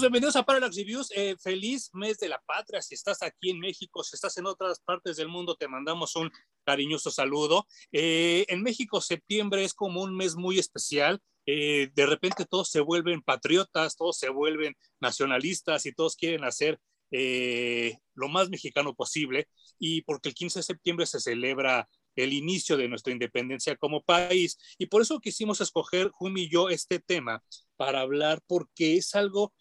Bienvenidos a Parallax Reviews. Eh, feliz mes de la patria. Si estás aquí en México, si estás en otras partes del mundo, te mandamos un cariñoso saludo. Eh, en México, septiembre es como un mes muy especial. Eh, de repente todos se vuelven patriotas, todos se vuelven nacionalistas y todos quieren hacer lo más mexicano posible. Y porque el 15 de septiembre se celebra el inicio de nuestra independencia como país. Y por eso quisimos escoger, Jumi y yo, este tema para hablar, porque es algo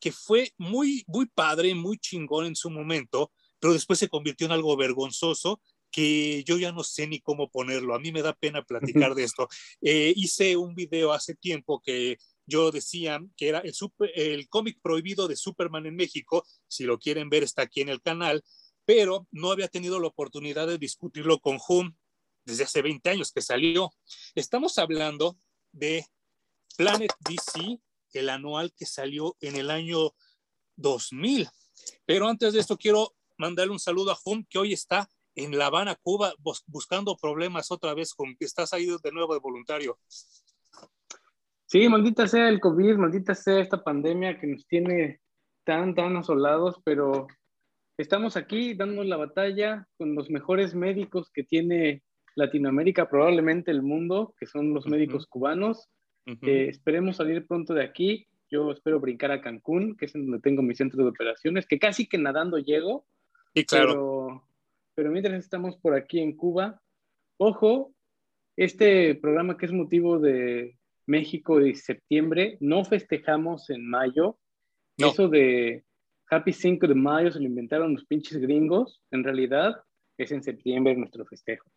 que fue muy, muy padre, muy chingón en su momento, pero después se convirtió en algo vergonzoso que yo ya no sé ni cómo ponerlo. A mí me da pena platicar de esto. Eh, hice un video hace tiempo que yo decía que era el, el cómic prohibido de Superman en México. Si lo quieren ver, está aquí en el canal, pero no había tenido la oportunidad de discutirlo con Hum desde hace 20 años que salió. Estamos hablando de Planet DC el anual que salió en el año 2000. Pero antes de esto quiero mandarle un saludo a Hum, que hoy está en La Habana, Cuba, buscando problemas otra vez, Hum, que estás ahí de nuevo de voluntario. Sí, maldita sea el COVID, maldita sea esta pandemia que nos tiene tan, tan asolados, pero estamos aquí dando la batalla con los mejores médicos que tiene Latinoamérica, probablemente el mundo, que son los médicos cubanos. Eh, esperemos salir pronto de aquí. Yo espero brincar a Cancún, que es donde tengo mi centro de operaciones, que casi que nadando llego. Sí, claro. Pero, mientras estamos por aquí en Cuba, ojo, este programa que es motivo de México de septiembre, no festejamos en mayo. Eso de Happy 5 de mayo se lo inventaron los pinches gringos. En realidad es en septiembre nuestro festejo.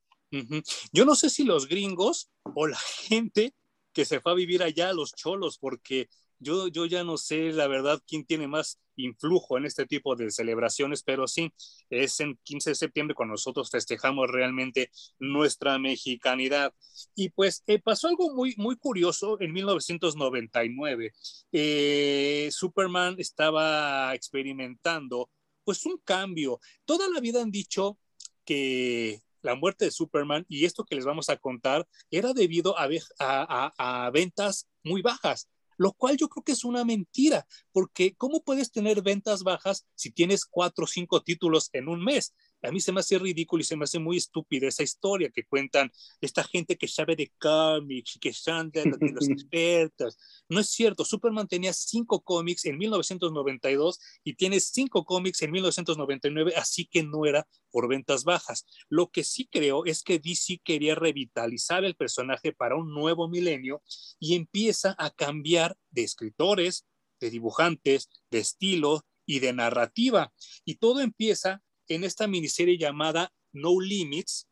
Yo no sé si los gringos o la gente que se fue a vivir allá los cholos, porque yo, yo ya no sé la verdad quién tiene más influjo en este tipo de celebraciones, pero sí, es en 15 de septiembre cuando nosotros festejamos realmente nuestra mexicanidad. Y pues eh, pasó algo muy, muy curioso en 1999. Eh, Superman estaba experimentando pues un cambio. Toda la vida han dicho que la muerte de Superman y esto que les vamos a contar era debido a, ventas muy bajas, lo cual yo creo que es una mentira, porque ¿cómo puedes tener ventas bajas si tienes cuatro o cinco títulos en un mes? A mí se me hace ridículo y se me hace muy estúpida esa historia que cuentan esta gente que sabe de cómics y que son de, los expertos. No es cierto, Superman tenía cinco cómics en 1992 y tiene cinco cómics en 1999, así que no era por ventas bajas. Lo que sí creo es que DC quería revitalizar el personaje para un nuevo milenio y empieza a cambiar de escritores, de dibujantes, de estilo y de narrativa. Y todo empieza en esta miniserie llamada No Limits,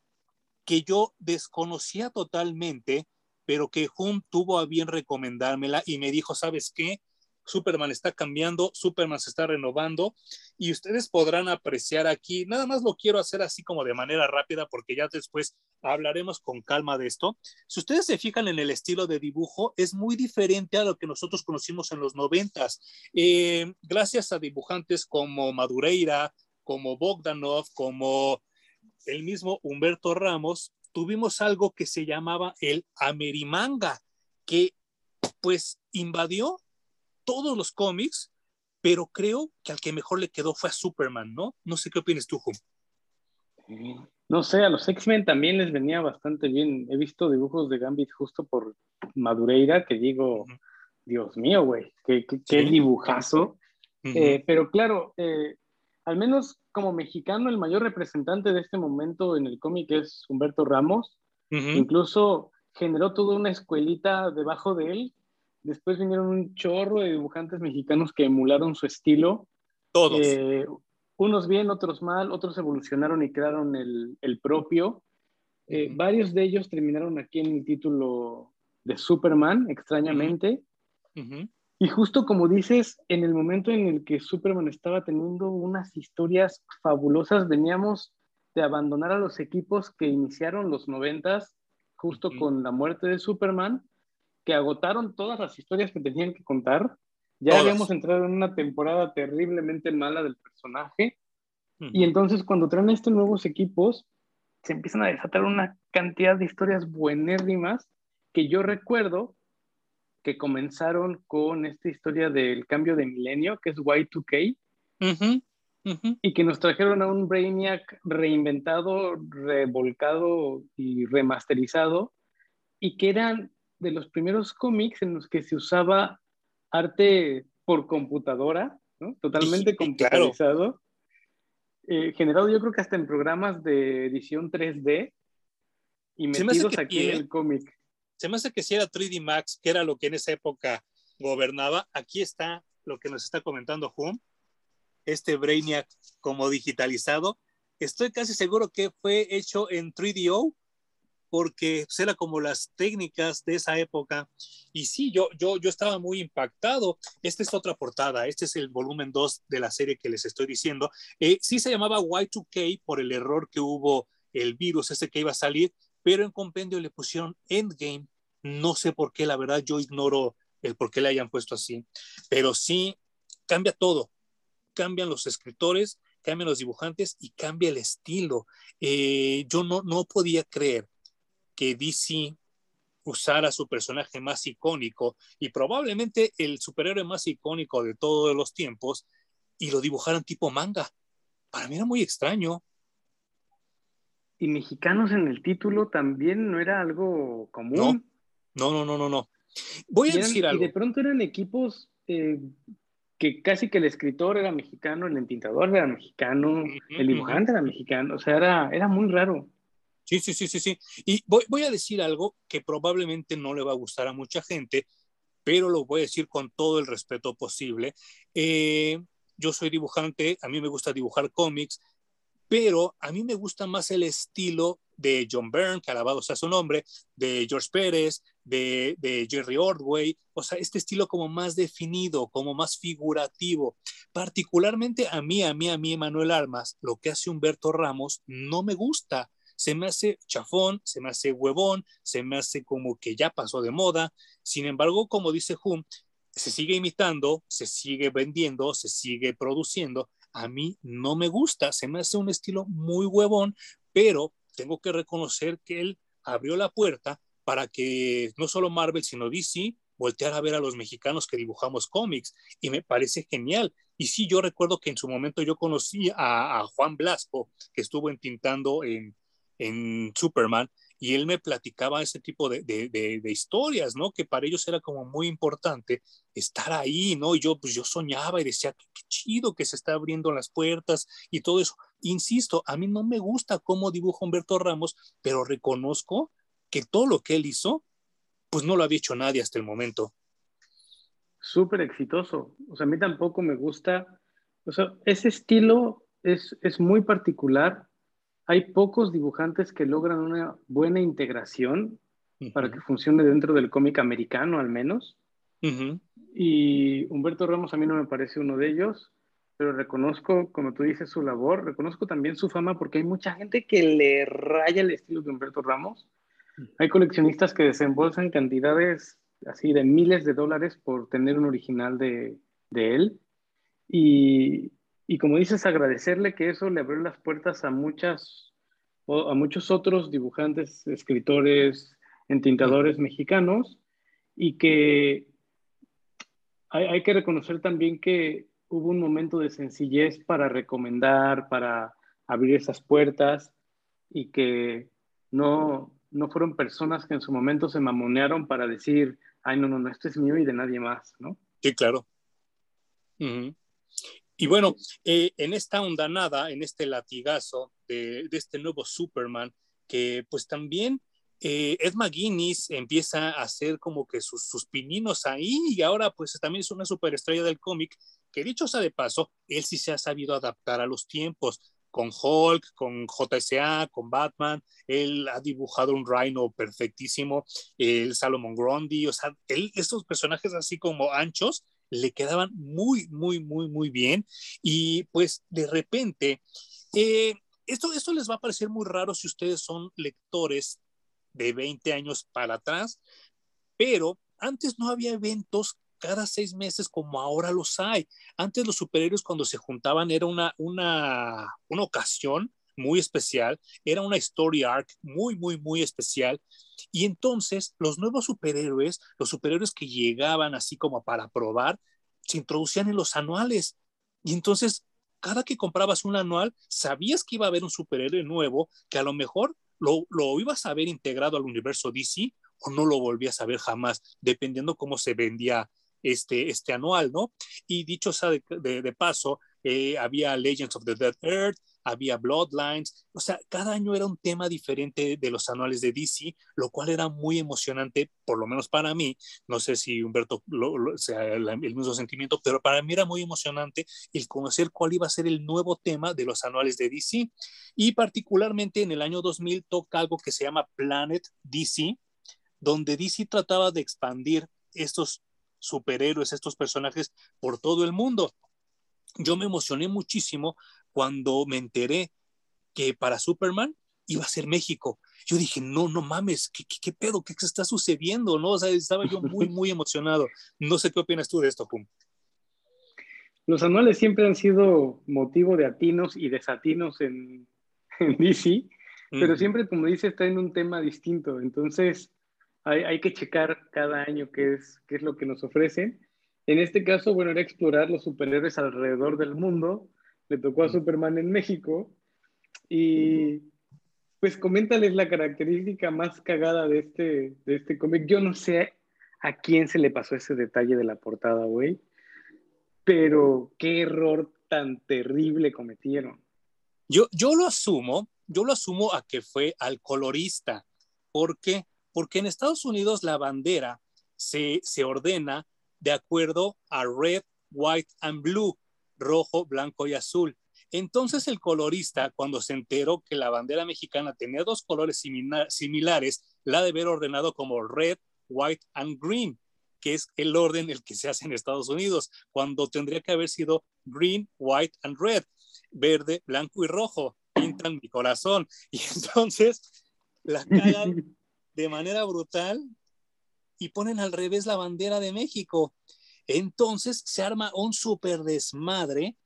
que yo desconocía totalmente, pero que Hum tuvo a bien recomendármela y me dijo, ¿sabes qué? Superman está cambiando, Superman se está renovando y ustedes podrán apreciar aquí, nada más lo quiero hacer así como de manera rápida porque ya después hablaremos con calma de esto. Si ustedes se fijan en el estilo de dibujo, es muy diferente a lo que nosotros conocimos en los noventas. Eh, gracias a dibujantes como Madureira, como Bogdanov, como el mismo Humberto Ramos, tuvimos algo que se llamaba el Amerimanga, que pues invadió todos los cómics, pero creo que al que mejor le quedó fue a Superman, ¿no? No sé qué opinas tú, Jum. No sé, a los X-Men también les venía bastante bien. He visto dibujos de Gambit justo por Madureira que digo, Dios mío, güey, qué, dibujazo. Eh, pero claro, eh, al menos como mexicano, el mayor representante de este momento en el cómic es Humberto Ramos. Incluso generó toda una escuelita debajo de él. Después vinieron un chorro de dibujantes mexicanos que emularon su estilo. Todos. Eh, unos bien, otros mal, otros evolucionaron y crearon el, propio. Eh, varios de ellos terminaron aquí en el título de Superman, extrañamente. Y justo como dices, en el momento en el que Superman estaba teniendo unas historias fabulosas, veníamos de abandonar a los equipos que iniciaron los noventas, justo con la muerte de Superman, que agotaron todas las historias que tenían que contar. Ya habíamos entrado en una temporada terriblemente mala del personaje. Y entonces cuando traen estos nuevos equipos, se empiezan a desatar una cantidad de historias buenérrimas que yo recuerdo que comenzaron con esta historia del cambio de milenio, que es Y2K, y que nos trajeron a un Brainiac reinventado, revolcado y remasterizado, y que eran de los primeros cómics en los que se usaba arte por computadora, ¿no? totalmente computarizado, eh, generado yo creo que hasta en programas de edición 3D y metidos aquí en el cómic. Se me hace que si era 3D Max, que era lo que en esa época gobernaba, aquí está lo que nos está comentando Hum, este Brainiac como digitalizado. Estoy casi seguro que fue hecho en 3DO porque pues, era como las técnicas de esa época. Y sí, yo, yo, yo estaba muy impactado. Esta es otra portada, este es el volumen 2 de la serie que les estoy diciendo. Eh, sí se llamaba Y2K por el error que hubo, el virus ese que iba a salir, pero en compendio le pusieron Endgame. No sé por qué, la verdad, yo ignoro el por qué le hayan puesto así, pero sí cambia todo. Cambian los escritores, cambian los dibujantes y cambia el estilo. Eh, yo no, no podía creer que DC usara su personaje más icónico y probablemente el superhéroe más icónico de todos los tiempos y lo dibujaran tipo manga. Para mí era muy extraño. Y mexicanos en el título también no era algo común. No, no, no, no, no. Voy a decir algo. Y de pronto eran equipos eh, que casi que el escritor era mexicano, el entintador era mexicano, el dibujante era mexicano, o sea, era, era muy raro. Sí, sí, sí, sí, sí. Y voy, voy, a decir algo que probablemente no le va a gustar a mucha gente, pero lo voy a decir con todo el respeto posible. Eh, yo soy dibujante, a mí me gusta dibujar cómics, pero a mí me gusta más el estilo de John Byrne, que alabado sea su nombre, de George Pérez, de, de, Jerry Ordway, o sea, este estilo como más definido, como más figurativo. Particularmente a mí, a mí, a mí, Manuel Armas, lo que hace Humberto Ramos no me gusta se me hace chafón, se me hace huevón, se me hace como que ya pasó de moda. Sin embargo, como dice Hum, se sigue imitando, se sigue vendiendo, se sigue produciendo. A mí no me gusta, se me hace un estilo muy huevón, pero tengo que reconocer que él abrió la puerta para que no solo Marvel, sino DC volteara a ver a los mexicanos que dibujamos cómics y me parece genial. Y sí, yo recuerdo que en su momento yo conocí a, a Juan Blasco, que estuvo entintando en, en Superman y él me platicaba ese tipo de, de, historias, ¿no? Que para ellos era como muy importante estar ahí, ¿no? Y yo, pues yo soñaba y decía, qué, chido que se está abriendo las puertas y todo eso. Insisto, a mí no me gusta cómo dibuja Humberto Ramos, pero reconozco que todo lo que él hizo, pues no lo había hecho nadie hasta el momento. Súper exitoso. O sea, a mí tampoco me gusta, o sea, ese estilo es, es muy particular hay pocos dibujantes que logran una buena integración para que funcione dentro del cómic americano al menos. Y Humberto Ramos a mí no me parece uno de ellos, pero reconozco, como tú dices, su labor, reconozco también su fama porque hay mucha gente que le raya el estilo de Humberto Ramos. Hay coleccionistas que desembolsan cantidades así de miles de dólares por tener un original de, de él. Y, y como dices, agradecerle que eso le abrió las puertas a muchas, a muchos otros dibujantes, escritores, entintadores mexicanos, y que hay, que reconocer también que hubo un momento de sencillez para recomendar, para abrir esas puertas, y que no, no fueron personas que en su momento se mamonearon para decir, ay, no, no, no, esto es mío y de nadie más, ¿no? Sí, claro. Y bueno, eh, en esta nada, en este latigazo de, este nuevo Superman, que pues también eh, Ed McGuinness empieza a hacer como que sus, sus pininos ahí y ahora pues también es una superestrella del cómic, que dicho sea de paso, él sí se ha sabido adaptar a los tiempos. Con Hulk, con JSA, con Batman, él ha dibujado un Rhino perfectísimo, el Salomon Grundy, o sea, él, estos personajes así como anchos, le quedaban muy, muy, muy, muy bien. Y pues de repente, eh, esto, esto les va a parecer muy raro si ustedes son lectores de 20 años para atrás, pero antes no había eventos cada seis meses como ahora los hay. Antes los superhéroes cuando se juntaban era una, una, una ocasión muy especial, era una story arc muy, muy, muy especial. Y entonces los nuevos superhéroes, los superhéroes que llegaban así como para probar, se introducían en los anuales. Y entonces, cada que comprabas un anual, sabías que iba a haber un superhéroe nuevo que a lo mejor lo, lo ibas a ver integrado al universo DC o no lo volvías a ver jamás, dependiendo cómo se vendía este, este anual, ¿no? Y dicho sea de, de, paso, eh, había Legends of the Dead Earth, había Bloodlines, o sea, cada año era un tema diferente de los anuales de DC, lo cual era muy emocionante, por lo menos para mí, no sé si Humberto sea el, el, mismo sentimiento, pero para mí era muy emocionante el conocer cuál iba a ser el nuevo tema de los anuales de DC, y particularmente en el año 2000 toca algo que se llama Planet DC, donde DC trataba de expandir estos superhéroes, estos personajes por todo el mundo. Yo me emocioné muchísimo cuando me enteré que para Superman iba a ser México. Yo dije, no, no mames, ¿qué, qué, pedo? ¿Qué, está sucediendo? ¿No? O sea, estaba yo muy, muy emocionado. No sé qué opinas tú de esto, Pum. Los anuales siempre han sido motivo de atinos y desatinos en, en DC, pero siempre, como dices, está en un tema distinto. Entonces, hay, hay, que checar cada año qué es, qué es lo que nos ofrecen. En este caso, bueno, era explorar los superhéroes alrededor del mundo le tocó a Superman en México. Y pues coméntales la característica más cagada de este, de este cómic. Yo no sé a quién se le pasó ese detalle de la portada, güey. Pero qué error tan terrible cometieron. Yo, yo lo asumo, yo lo asumo a que fue al colorista. ¿Por qué? Porque en Estados Unidos la bandera se, se ordena de acuerdo a red, white and blue rojo, blanco y azul. Entonces el colorista, cuando se enteró que la bandera mexicana tenía dos colores similares, la de haber ordenado como red, white and green, que es el orden el que se hace en Estados Unidos, cuando tendría que haber sido green, white and red, verde, blanco y rojo, pintan mi corazón. Y entonces la cagan de manera brutal y ponen al revés la bandera de México. Entonces se arma un súper desmadre.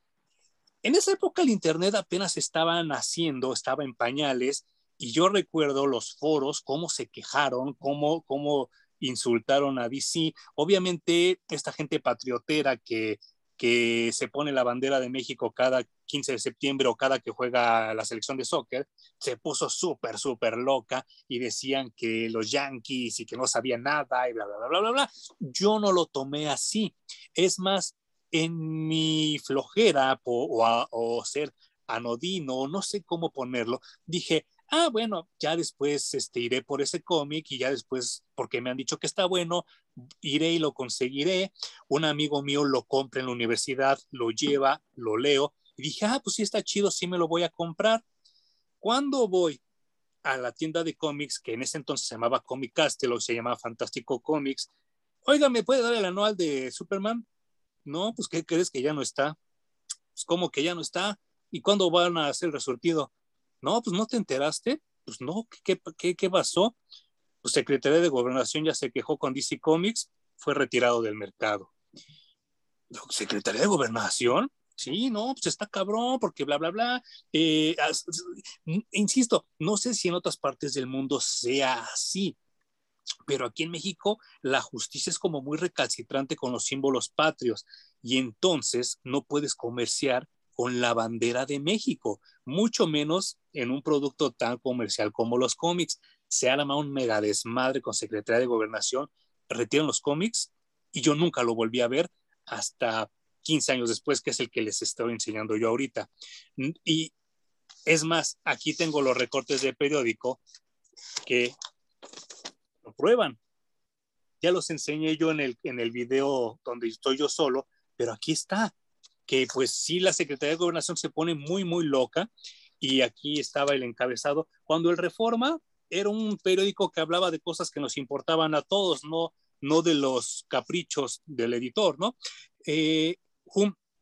En esa época el Internet apenas estaba naciendo, estaba en pañales, y yo recuerdo los foros, cómo se quejaron, cómo, cómo insultaron a DC. Obviamente, esta gente patriotera que que se pone la bandera de México cada 15 de septiembre o cada que juega la selección de soccer, se puso súper, súper loca y decían que los Yankees y que no sabían nada y bla, bla, bla, bla, bla, bla. Yo no lo tomé así. Es más, en mi flojera o, o ser anodino, no sé cómo ponerlo, dije, ah, bueno, ya después este, iré por ese cómic y ya después, porque me han dicho que está bueno, iré y lo conseguiré. Un amigo mío lo compra en la universidad, lo lleva, lo leo y dije, ah, pues sí está chido, sí me lo voy a comprar. Cuando voy a la tienda de cómics, que en ese entonces se llamaba Comic Castle o se llamaba Fantástico Comics, oiga, ¿me puede dar el anual de Superman? No, pues ¿qué crees que ya no está? Pues ¿cómo que ya no está? ¿Y cuándo van a hacer el resurtido? No, pues no te enteraste. Pues no, ¿qué, qué, qué pasó? Pues Secretaría de Gobernación ya se quejó con DC Comics, fue retirado del mercado. ¿Secretaría de Gobernación? Sí, no, pues está cabrón, porque bla, bla, bla. Eh, insisto, no sé si en otras partes del mundo sea así, pero aquí en México la justicia es como muy recalcitrante con los símbolos patrios y entonces no puedes comerciar con la bandera de México, mucho menos en un producto tan comercial como los cómics. Se arma un mega desmadre con Secretaría de Gobernación, retiran los cómics y yo nunca lo volví a ver hasta 15 años después, que es el que les estoy enseñando yo ahorita. Y es más, aquí tengo los recortes de periódico que lo prueban. Ya los enseñé yo en el, en el video donde estoy yo solo, pero aquí está que pues sí la Secretaría de Gobernación se pone muy, muy loca y aquí estaba el encabezado. Cuando el Reforma era un periódico que hablaba de cosas que nos importaban a todos, no, no de los caprichos del editor, ¿no? Eh,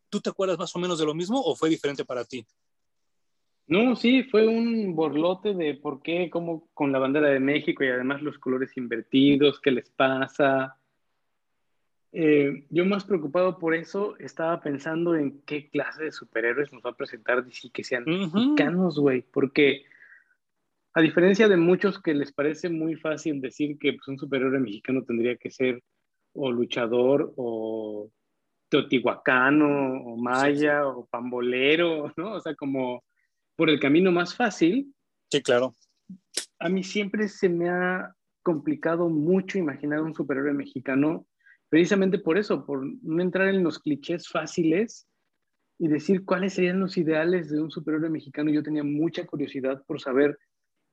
¿tú te acuerdas más o menos de lo mismo o fue diferente para ti? No, sí, fue un borlote de por qué, cómo con la bandera de México y además los colores invertidos, qué les pasa. Eh, yo más preocupado por eso, estaba pensando en qué clase de superhéroes nos va a presentar DC que sean mexicanos, güey, porque a diferencia de muchos que les parece muy fácil decir que pues, un superhéroe mexicano tendría que ser o luchador o teotihuacano o maya o pambolero, ¿no? O sea, como por el camino más fácil. Sí, claro. A mí siempre se me ha complicado mucho imaginar un superhéroe mexicano, precisamente por eso, por no entrar en los clichés fáciles y decir cuáles serían los ideales de un superhéroe mexicano. Yo tenía mucha curiosidad por saber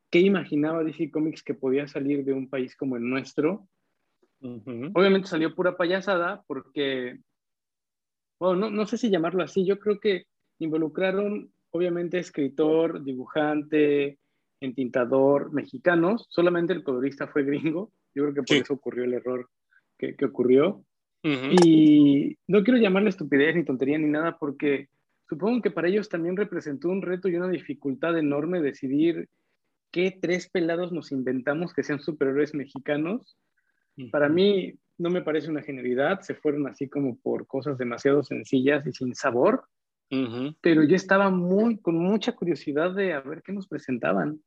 qué imaginaba DC Comics que podía salir de un país como el nuestro. Obviamente salió pura payasada porque, bueno, no, no sé si llamarlo así, yo creo que involucraron obviamente escritor, dibujante, entintador mexicanos, solamente el colorista fue gringo, yo creo que por eso ocurrió el error que, que ocurrió. Y no quiero llamarle estupidez ni tontería ni nada porque supongo que para ellos también representó un reto y una dificultad enorme decidir qué tres pelados nos inventamos que sean superhéroes mexicanos. Para mí no me parece una genialidad, se fueron así como por cosas demasiado sencillas y sin sabor, pero yo estaba muy, con mucha curiosidad de a ver qué nos presentaban.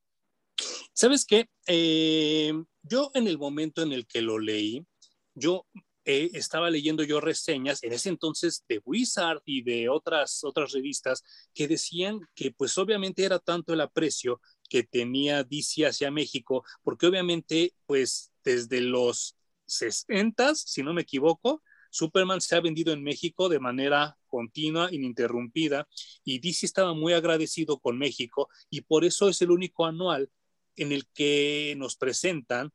¿Sabes qué? Eh, yo en el momento en el que lo leí, yo eh, estaba leyendo yo reseñas en ese entonces de Wizard y de otras, otras revistas que decían que pues obviamente era tanto el aprecio que tenía DC hacia México, porque obviamente, pues desde los 60, si no me equivoco, Superman se ha vendido en México de manera continua, ininterrumpida, y DC estaba muy agradecido con México, y por eso es el único anual en el que nos presentan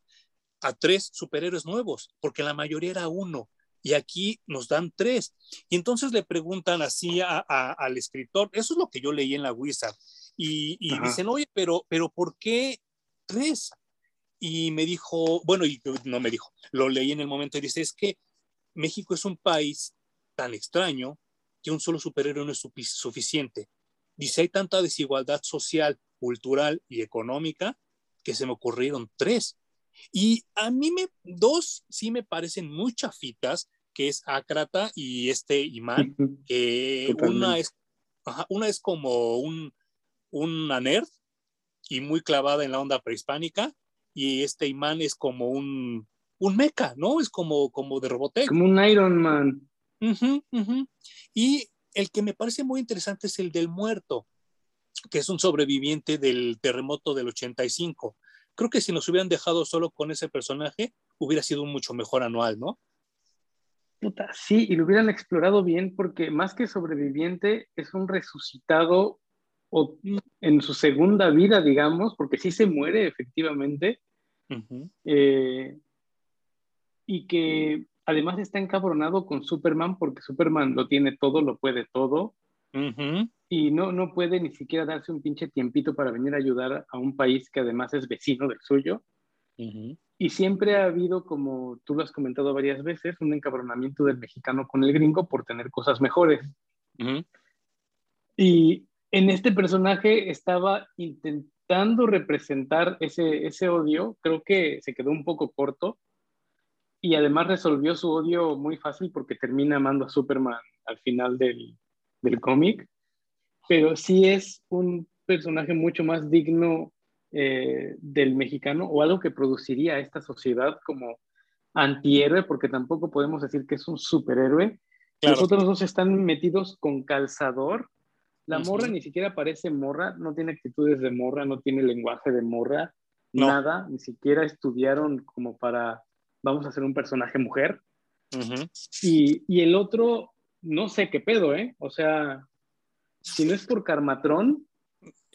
a tres superhéroes nuevos, porque la mayoría era uno, y aquí nos dan tres. Y entonces le preguntan así al escritor, eso es lo que yo leí en la Wizard, y, dicen, oye, pero, pero ¿por qué tres? Y me dijo, bueno, y no me dijo, lo leí en el momento y dice, es que México es un país tan extraño que un solo superhéroe no es suficiente. Dice, hay tanta desigualdad social, cultural y económica que se me ocurrieron tres. Y a mí me, dos sí me parecen muy chafitas, que es Ácrata y este imán, que una es, una es como un, una nerd y muy clavada en la onda prehispánica y este imán es como un, un mecha, ¿no? Es como, como de Robotech. Como un Iron Man. Y el que me parece muy interesante es el del muerto, que es un sobreviviente del terremoto del 85. Creo que si nos hubieran dejado solo con ese personaje, hubiera sido un mucho mejor anual, ¿no? Puta, sí, y lo hubieran explorado bien porque más que sobreviviente es un resucitado o en su segunda vida, digamos, porque sí se muere efectivamente, eh, y que además está encabronado con Superman porque Superman lo tiene todo, lo puede todo, y no, no puede ni siquiera darse un pinche tiempito para venir a ayudar a un país que además es vecino del suyo. Y siempre ha habido, como tú lo has comentado varias veces, un encabronamiento del mexicano con el gringo por tener cosas mejores. Y en este personaje estaba intentando representar ese, ese odio, creo que se quedó un poco corto y además resolvió su odio muy fácil porque termina amando a Superman al final del, del cómic, pero sí es un personaje mucho más digno eh, del mexicano o algo que produciría esta sociedad como antihéroe, porque tampoco podemos decir que es un superhéroe. Los otros dos están metidos con calzador la morra ni siquiera parece morra, no tiene actitudes de morra, no tiene lenguaje de morra, nada, ni siquiera estudiaron como para, vamos a hacer un personaje mujer. y, y, el otro, no sé qué pedo, ¿eh? O sea, si no es por Carmatrón,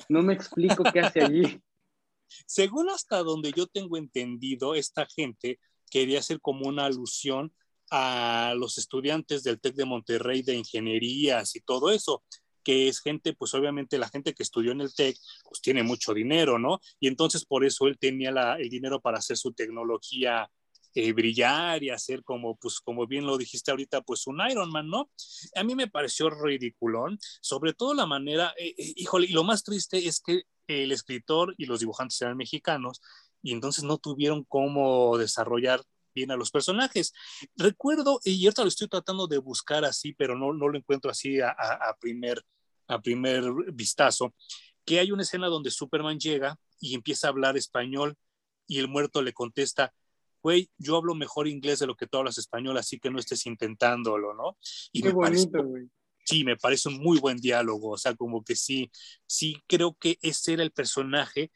no me explico qué hace allí. Según hasta donde yo tengo entendido, esta gente quería hacer como una alusión a los estudiantes del TEC de Monterrey de ingenierías y todo eso que es gente, pues obviamente la gente que estudió en el TEC, pues tiene mucho dinero, ¿no? Y entonces por eso él tenía el dinero para hacer su tecnología eh, brillar y hacer como, pues como bien lo dijiste ahorita, pues un Iron Man, ¿no? A mí me pareció ridiculón, sobre todo la manera, eh, eh, híjole, y lo más triste es que el escritor y los dibujantes eran mexicanos y entonces no tuvieron cómo desarrollar bien a los personajes. Recuerdo, y ahorita lo estoy tratando de buscar así, pero no, no lo encuentro así a, primer, a primer vistazo, que hay una escena donde Superman llega y empieza a hablar español y el muerto le contesta, güey, yo hablo mejor inglés de lo que tú hablas español, así que no estés intentándolo, ¿no? Y Qué bonito, güey. Sí, me parece un muy buen diálogo, o sea, como que sí, sí creo que ese era el personaje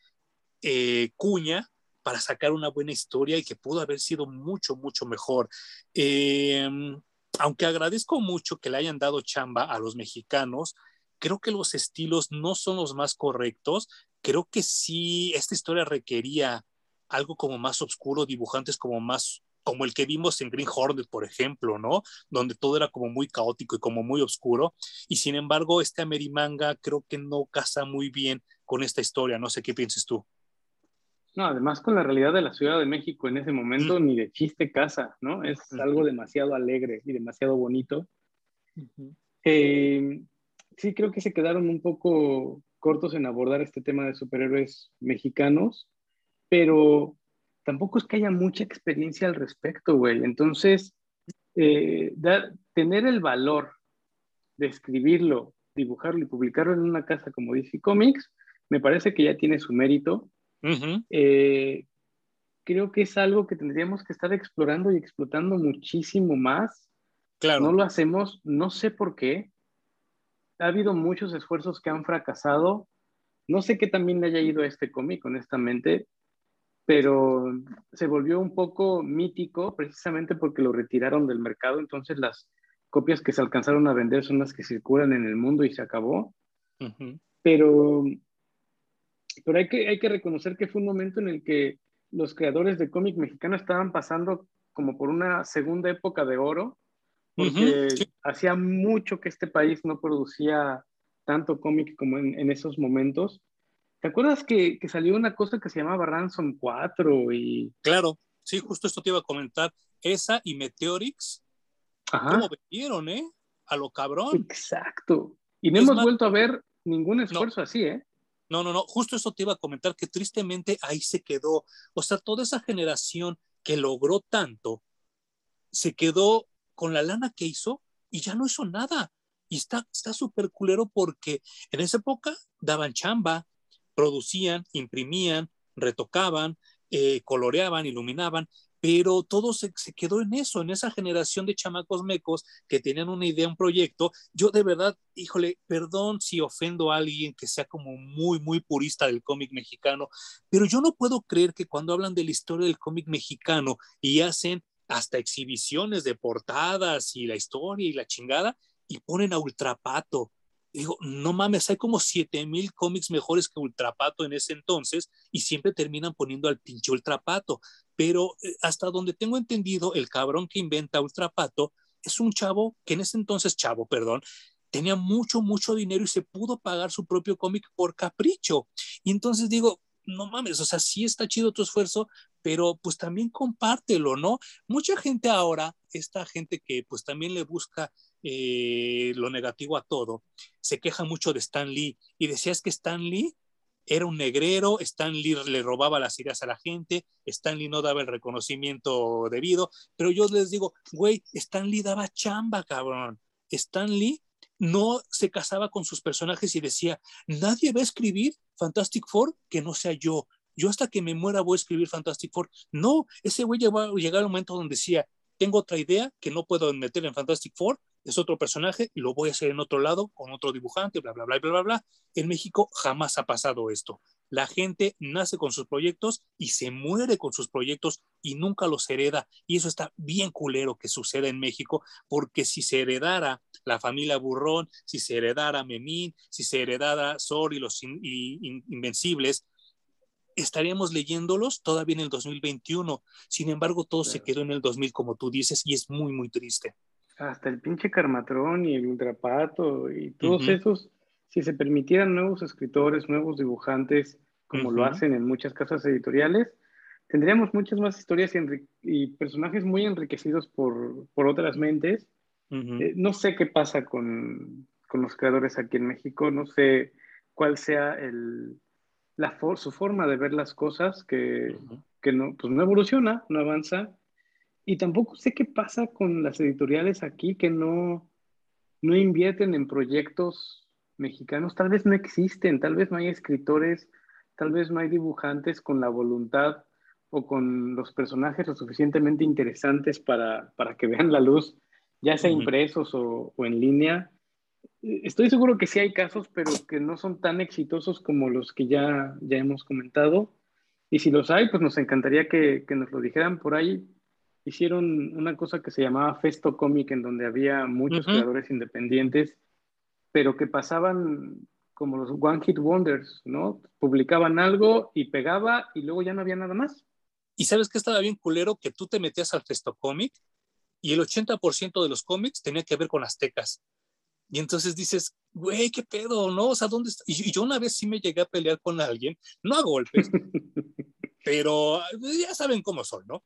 eh, Cuña para sacar una buena historia y que pudo haber sido mucho, mucho mejor. Em, aunque agradezco mucho que le hayan dado chamba a los mexicanos, creo que los estilos no son los más correctos. Creo que sí, esta historia requería algo como más oscuro, dibujantes como más como el que vimos en Green Hornet, por ejemplo, ¿no? Donde todo era como muy caótico y como muy oscuro. Y sin embargo, este Amerimanga creo que no casa muy bien con esta historia. No sé qué pienses tú. No, además con la realidad de la Ciudad de México en ese momento, ni de chiste casa, ¿no? Es algo demasiado alegre y demasiado bonito. Eh, sí, creo que se quedaron un poco cortos en abordar este tema de superhéroes mexicanos, pero tampoco es que haya mucha experiencia al respecto, güey. Entonces, eh, tener el valor de escribirlo, dibujarlo y publicarlo en una casa como DC Comics, me parece que ya tiene su mérito. Eh, creo que es algo que tendríamos que estar explorando y explotando muchísimo más. Claro. No lo hacemos, no sé por qué. Ha habido muchos esfuerzos que han fracasado. No sé qué también le haya ido a este cómic, honestamente pero se volvió un poco mítico precisamente porque lo retiraron del mercado, entonces las copias que se alcanzaron a vender son las que circulan en el mundo y se acabó. Pero, pero hay, que, hay que reconocer que fue un momento en el que los creadores de cómic mexicano estaban pasando como por una segunda época de oro, porque hacía mucho que este país no producía tanto cómic como en, en esos momentos. ¿Te acuerdas que, que, salió una cosa que se llamaba Ransom 4 y... Claro, sí, justo esto te iba a comentar. Esa y Meteorix, Ajá. ¿cómo vendieron, eh? A lo cabrón. Exacto. Y no hemos vuelto a ver ningún esfuerzo así, ¿eh? No, no, no, justo eso te iba a comentar, que tristemente ahí se quedó. O sea, toda esa generación que logró tanto, se quedó con la lana que hizo y ya no hizo nada. Y está súper culero porque en esa época daban chamba, producían, imprimían, retocaban, eh, coloreaban, iluminaban, pero todo se, quedó en eso, en esa generación de chamacos mecos que tenían una idea, un proyecto. Yo de verdad, híjole, perdón si ofendo a alguien que sea como muy, muy purista del cómic mexicano, pero yo no puedo creer que cuando hablan de la historia del cómic mexicano y hacen hasta exhibiciones de portadas y la historia y la chingada, y ponen a Ultrapato, digo, no mames, hay como 7000 cómics mejores que Ultrapato en ese entonces y siempre terminan poniendo al pinche Ultrapato. Pero eh, hasta donde tengo entendido, el cabrón que inventa Ultrapato es un chavo que en ese entonces, chavo, perdón, tenía mucho, mucho dinero y se pudo pagar su propio cómic por capricho. Y entonces digo, no mames, o sea, sí está chido tu esfuerzo, pero pues también compártelo, ¿no? Mucha gente ahora, esta gente que pues también le busca eh, lo negativo a todo, se queja mucho de Stan Lee y decías que Stan Lee era un negrero, Stan Lee le robaba las ideas a la gente, Stan Lee no daba el reconocimiento debido, pero yo les digo, güey, Stan Lee daba chamba, cabrón. Stan Lee no se casaba con sus personajes y decía, nadie va a escribir Fantastic Four que no sea yo. Yo hasta que me muera voy a escribir Fantastic Four. No, ese güey llegó llegar un momento donde decía, tengo otra idea que no puedo meter en Fantastic Four, es otro personaje y lo voy a hacer en otro lado con otro dibujante, bla, bla, bla, bla, bla, bla. En México jamás ha pasado esto. La gente nace con sus proyectos y se muere con sus proyectos y nunca los hereda. Y eso está bien culero que suceda en México, porque si se heredara la familia Burrón, si se heredara Memín, si se heredara Sor y los Invencibles, estaríamos leyéndolos todavía en el 2021. Sin embargo, todo se quedó en el 2000, como tú dices, y es muy, muy triste hasta el pinche Carmatrón y el Ultrapato y todos esos, si se permitieran nuevos escritores, nuevos dibujantes, como lo hacen en muchas casas editoriales, tendríamos muchas más historias y, personajes muy enriquecidos por, por otras mentes. Eh, no sé qué pasa con, con, los creadores aquí en México, no sé cuál sea el, la su forma de ver las cosas, que, que no, pues no evoluciona, no avanza. Y tampoco sé qué pasa con las editoriales aquí que no, no invierten en proyectos mexicanos. Tal vez no existen, tal vez no hay escritores, tal vez no hay dibujantes con la voluntad o con los personajes lo suficientemente interesantes para, para que vean la luz, ya sea impresos o, o, en línea. Estoy seguro que sí hay casos, pero que no son tan exitosos como los que ya, ya hemos comentado. Y si los hay, pues nos encantaría que, que nos lo dijeran por ahí. Hicieron una cosa que se llamaba Festo Comic, en donde había muchos creadores independientes, pero que pasaban como los One Hit Wonders, ¿no? Publicaban algo y pegaba y luego ya no había nada más. Y sabes que estaba bien culero que tú te metías al Festo Comic y el 80% de los cómics tenía que ver con aztecas. Y entonces dices, güey, qué pedo, ¿no? O sea, ¿dónde está? Y yo una vez sí me llegué a pelear con alguien, no a golpes, pero pues, ya saben cómo soy, ¿no?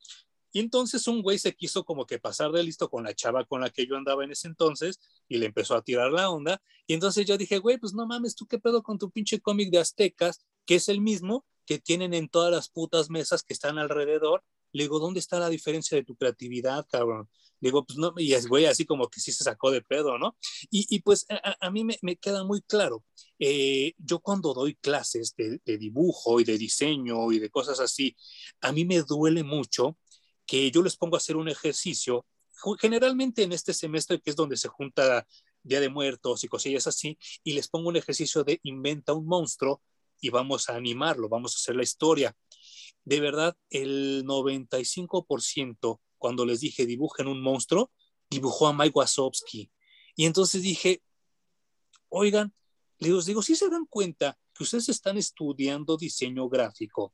Y entonces un güey se quiso como que pasar de listo con la chava con la que yo andaba en ese entonces y le empezó a tirar la onda. Y entonces yo dije, güey, pues no mames, ¿tú qué pedo con tu pinche cómic de aztecas, que es el mismo que tienen en todas las putas mesas que están alrededor? Le digo, ¿dónde está la diferencia de tu creatividad, cabrón? Le digo, pues no, y es güey así como que sí se sacó de pedo, ¿no? Y, y pues a, mí me, me, queda muy claro, eh, yo cuando doy clases de, de dibujo y de diseño y de cosas así, a mí me duele mucho que yo les pongo a hacer un ejercicio, generalmente en este semestre que es donde se junta Día de Muertos y cosillas así, y les pongo un ejercicio de inventa un monstruo y vamos a animarlo, vamos a hacer la historia. De verdad, el 95% cuando les dije dibujen un monstruo, dibujó a Mike Wazowski. Y entonces dije, oigan, les digo, si se dan cuenta que ustedes están estudiando diseño gráfico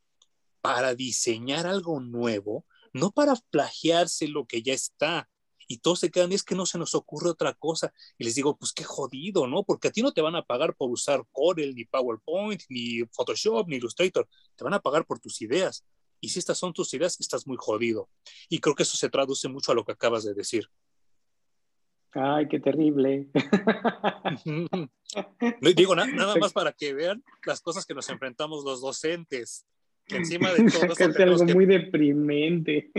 para diseñar algo nuevo, no para plagiarse lo que ya está. Y todos se quedan, es que no se nos ocurre otra cosa. Y les digo, pues qué jodido, ¿no? Porque a ti no te van a pagar por usar Corel, ni PowerPoint, ni Photoshop, ni Illustrator. Te van a pagar por tus ideas. Y si estas son tus ideas, estás muy jodido. Y creo que eso se traduce mucho a lo que acabas de decir. Ay, qué terrible. Digo, nada más para que vean las cosas que nos enfrentamos los docentes que encima de todo es algo muy deprimente.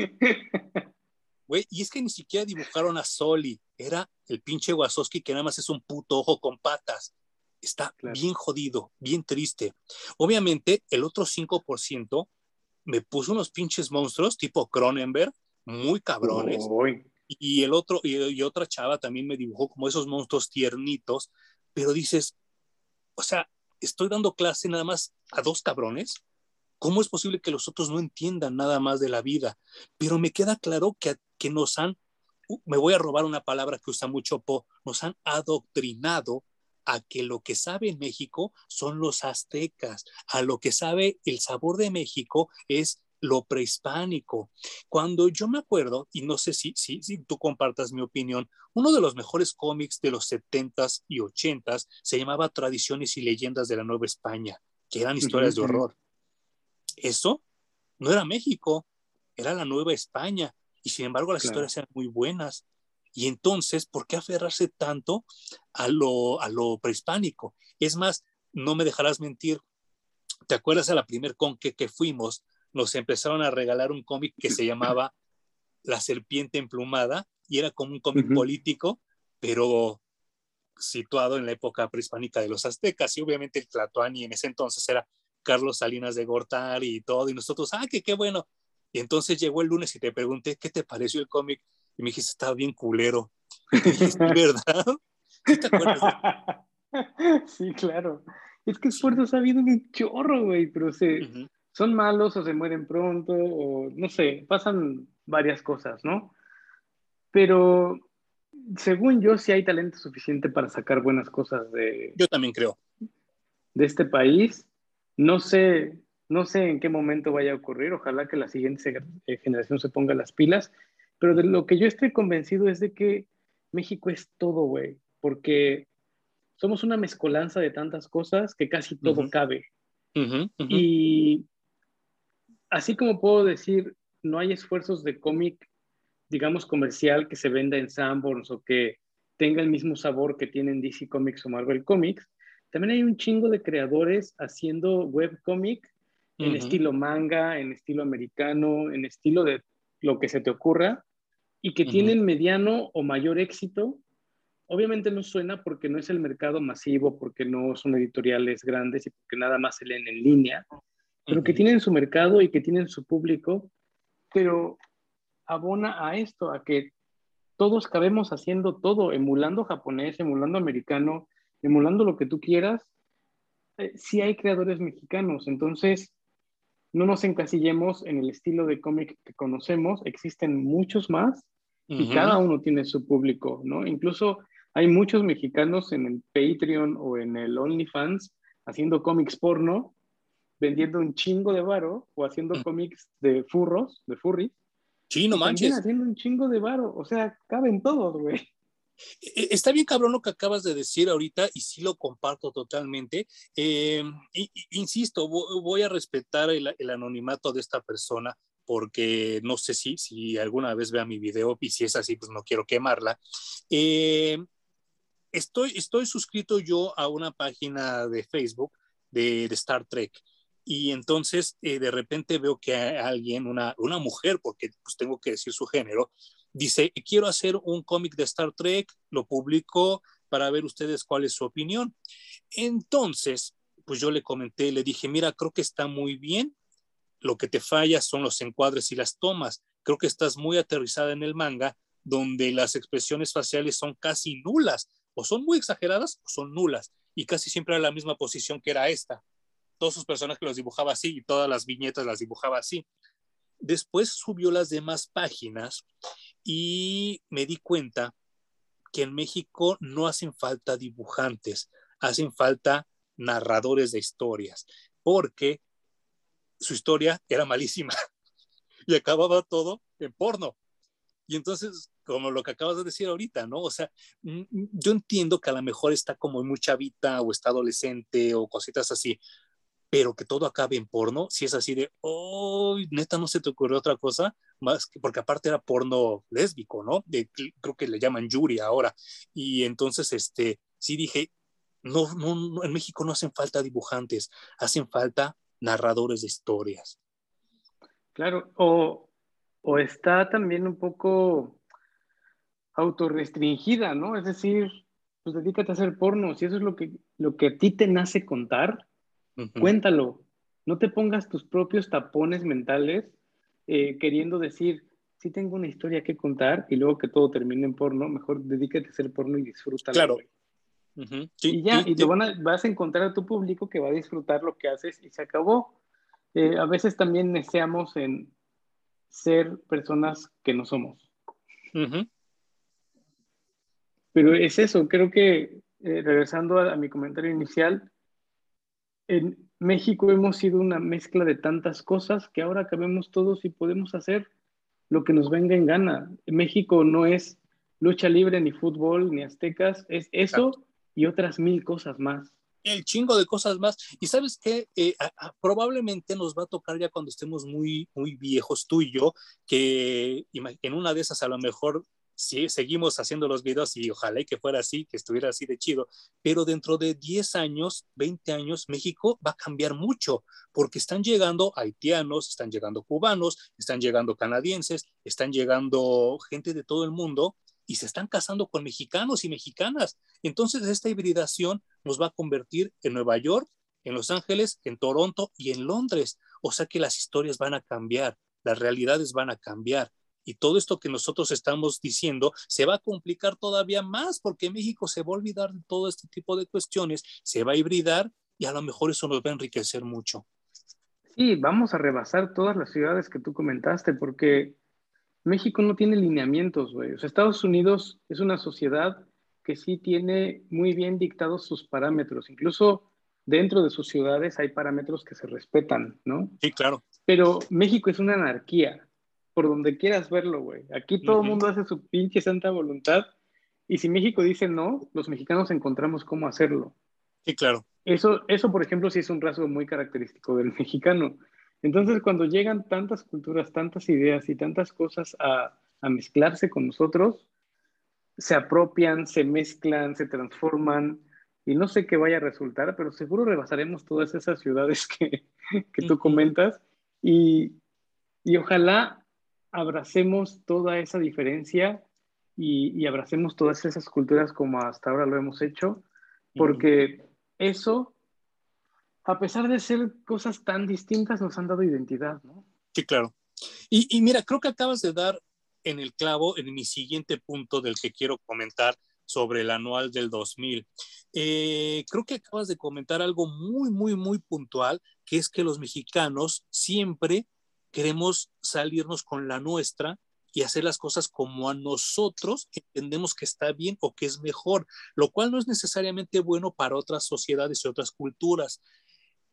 Güey, y es que ni siquiera dibujaron a Soli, era el pinche Wazowski que nada más es un puto ojo con patas. Está bien jodido, bien triste. Obviamente, el otro 5% me puso unos pinches monstruos tipo Cronenberg, muy cabrones. Y el otro, y, y otra chava también me dibujó como esos monstruos tiernitos, pero dices, o sea, estoy dando clase nada más a dos cabrones ¿Cómo es posible que los otros no entiendan nada más de la vida? Pero me queda claro que, que nos han, me voy a robar una palabra que usa mucho Po, nos han adoctrinado a que lo que sabe México son los aztecas, a lo que sabe el sabor de México es lo prehispánico. Cuando yo me acuerdo, y no sé si, si, si tú compartas mi opinión, uno de los mejores cómics de los 70s y 80s se llamaba Tradiciones y Leyendas de la Nueva España, que eran historias de horror. Eso no era México, era la Nueva España. Y sin embargo las historias eran muy buenas. Y entonces, ¿por qué aferrarse tanto a lo, a lo prehispánico? Es más, no me dejarás mentir, ¿te acuerdas a la primer con que, que fuimos? Nos empezaron a regalar un cómic que se llamaba La Serpiente Emplumada y era como un cómic político, pero situado en la época prehispánica de los aztecas y obviamente el Tlatoani en ese entonces era Carlos Salinas de Gortari y todo, y nosotros, ah, que qué bueno. Y entonces llegó el lunes y te pregunté, ¿qué te pareció el cómic? Y me dijiste, estaba bien culero. Y dijiste, ¿verdad? ¿Sí te acuerdas? Sí, claro. Es que esfuerzos ha habido un chorro, güey, pero se, son malos o se mueren pronto, o no sé, pasan varias cosas, ¿no? Pero según yo, sí hay talento suficiente para sacar buenas cosas de. Yo también creo. De este país. No sé, no sé en qué momento vaya a ocurrir, ojalá que la siguiente eh, generación se ponga las pilas, pero de lo que yo estoy convencido es de que México es todo, güey, porque somos una mezcolanza de tantas cosas que casi todo cabe. Y así como puedo decir, no hay esfuerzos de cómic, digamos, comercial que se venda en Sanborns o que tenga el mismo sabor que tienen DC Comics o Marvel Comics, también hay un chingo de creadores haciendo webcomic en estilo manga, en estilo americano, en estilo de lo que se te ocurra, y que tienen mediano o mayor éxito. Obviamente no suena porque no es el mercado masivo, porque no son editoriales grandes y porque nada más se leen en línea, pero que tienen su mercado y que tienen su público, pero abona a esto, a que todos cabemos haciendo todo, emulando japonés, emulando americano, emulando lo que tú quieras. Eh, sí hay creadores mexicanos, entonces no nos encasillemos en el estilo de cómic que conocemos, existen muchos más y cada uno tiene su público, ¿no? Incluso hay muchos mexicanos en el Patreon o en el OnlyFans haciendo cómics porno, vendiendo un chingo de varo o haciendo mm. cómics de furros, de furry. Sí, no manches. haciendo un chingo de varo, o sea, caben todos, güey. E, e, está bien cabrón lo que acabas de decir ahorita y sí lo comparto totalmente. Eh, insisto, voy a respetar el, anonimato de esta persona porque no sé si, si alguna vez vea mi video y si es así, pues no quiero quemarla. Eh, estoy, estoy suscrito yo a una página de Facebook de, Star Trek y entonces eh, de repente veo que alguien, una, una mujer, porque pues tengo que decir su género, dice, quiero hacer un cómic de Star Trek, lo publico para ver ustedes cuál es su opinión. Entonces, pues yo le comenté, le dije, mira, creo que está muy bien, lo que te falla son los encuadres y las tomas, creo que estás muy aterrizada en el manga, donde las expresiones faciales son casi nulas, o son muy exageradas o son nulas, y casi siempre era la misma posición que era esta. Todos sus personajes los dibujaba así y todas las viñetas las dibujaba así. Después subió las demás páginas y me di cuenta que en México no hacen falta dibujantes, hacen falta narradores de historias, porque su historia era malísima y acababa todo en porno. Y entonces, como lo que acabas de decir ahorita, ¿no? O sea, yo entiendo que a lo mejor está como muy chavita o está adolescente o cositas así, pero que todo acabe en porno, si es así de, oh, neta, no se te ocurrió otra cosa, más que porque aparte era porno lésbico, ¿no? De, creo que le llaman Yuri ahora. Y entonces, este, sí dije, no, no, en México no hacen falta dibujantes, hacen falta narradores de historias. Claro, o, o está también un poco autorrestringida, ¿no? Es decir, pues dedícate a hacer porno, si eso es lo que, lo que a ti te nace contar, Cuéntalo. No te pongas tus propios tapones mentales eh, queriendo decir, si tengo una historia que contar y luego que todo termine en porno, mejor dedícate a hacer porno y disfrútalo. Claro. y ya, y te vas a encontrar a tu público que va a disfrutar lo que haces y se acabó. Eh, a veces también deseamos en ser personas que no somos. Pero es eso, creo que eh, regresando a, mi comentario inicial, en México hemos sido una mezcla de tantas cosas que ahora cabemos todos y podemos hacer lo que nos venga en gana. México no es lucha libre, ni fútbol, ni aztecas, es eso y otras mil cosas más. El chingo de cosas más. Y sabes qué, eh, probablemente nos va a tocar ya cuando estemos muy, muy viejos, tú y yo, que en una de esas a lo mejor sí, seguimos haciendo los videos y ojalá que fuera así, que estuviera así de chido, pero dentro de 10 años, 20 años, México va a cambiar mucho porque están llegando haitianos, están llegando cubanos, están llegando canadienses, están llegando gente de todo el mundo y se están casando con mexicanos y mexicanas. Entonces esta hibridación nos va a convertir en Nueva York, en Los Ángeles, en Toronto y en Londres. O sea que las historias van a cambiar, las realidades van a cambiar y todo esto que nosotros estamos diciendo se va a complicar todavía más porque México se va a olvidar de todo este tipo de cuestiones, se va a hibridar y a lo mejor eso nos va a enriquecer mucho. Sí, vamos a rebasar todas las ciudades que tú comentaste porque México no tiene lineamientos, güey. O sea, Estados Unidos es una sociedad que sí tiene muy bien dictados sus parámetros. Incluso dentro de sus ciudades hay parámetros que se respetan, ¿no? Sí, claro. Pero México es una anarquía por donde quieras verlo, güey. Aquí todo el mundo hace su pinche santa voluntad y si México dice no, los mexicanos encontramos cómo hacerlo. Sí, claro. Eso, eso, por ejemplo, sí es un rasgo muy característico del mexicano. Entonces, cuando llegan tantas culturas, tantas ideas y tantas cosas a, a mezclarse con nosotros, se apropian, se mezclan, se transforman, y no sé qué vaya a resultar, pero seguro rebasaremos todas esas ciudades que, que tú comentas y, y ojalá abracemos toda esa diferencia y, abracemos todas esas culturas como hasta ahora lo hemos hecho, porque eso, a pesar de ser cosas tan distintas, nos han dado identidad, ¿no? Sí, claro. Y, y mira, creo que acabas de dar en el clavo en mi siguiente punto del que quiero comentar sobre el anual del 2000. Eh, creo que acabas de comentar algo muy, muy, muy puntual, que es que los mexicanos siempre queremos salirnos con la nuestra y hacer las cosas como a nosotros entendemos que está bien o que es mejor, lo cual no es necesariamente bueno para otras sociedades y otras culturas.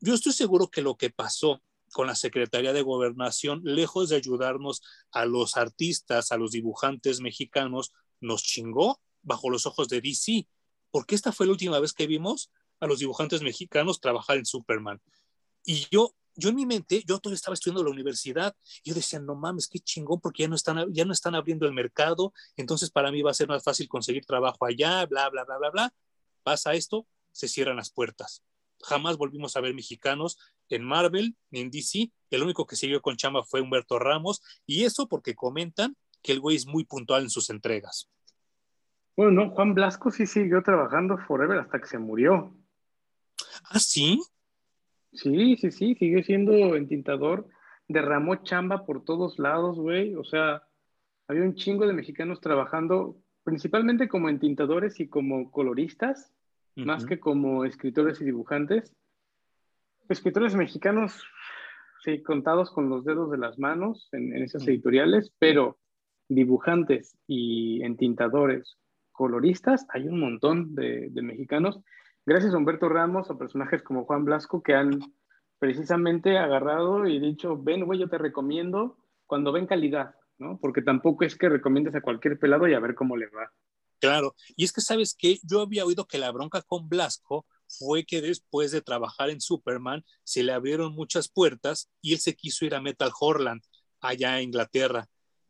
Yo estoy seguro que lo que pasó con la Secretaría de Gobernación, lejos de ayudarnos a los artistas, a los dibujantes mexicanos, nos chingó bajo los ojos de DC, porque esta fue la última vez que vimos a los dibujantes mexicanos trabajar en Superman. Y yo, yo en mi mente, yo todavía estaba estudiando la universidad, y yo decía, no mames, qué chingón, porque ya no, están, ya no están abriendo el mercado, entonces para mí va a ser más fácil conseguir trabajo allá, bla, bla, bla, bla, bla. Pasa esto, se cierran las puertas. Jamás volvimos a ver mexicanos en Marvel ni en DC. El único que siguió con chamba fue Humberto Ramos, y eso porque comentan que el güey es muy puntual en sus entregas. Bueno, no, Juan Blasco sí siguió trabajando forever hasta que se murió. ¿Ah, sí? Sí, sí, sí, siguió siendo entintador. Derramó chamba por todos lados, güey. O sea, había un chingo de mexicanos trabajando principalmente como entintadores y como coloristas, más que como escritores y dibujantes. Escritores mexicanos, sí, contados con los dedos de las manos en, esas editoriales, pero dibujantes y entintadores coloristas, hay un montón de, mexicanos, gracias a Humberto Ramos, a personajes como Juan Blasco, que han precisamente agarrado y dicho, ven, güey, yo te recomiendo cuando ven calidad, ¿no? Porque tampoco es que recomiendes a cualquier pelado y a ver cómo le va. Claro, y es que sabes que yo había oído que la bronca con Blasco fue que después de trabajar en Superman se le abrieron muchas puertas y él se quiso ir a Metal Horland, allá en Inglaterra,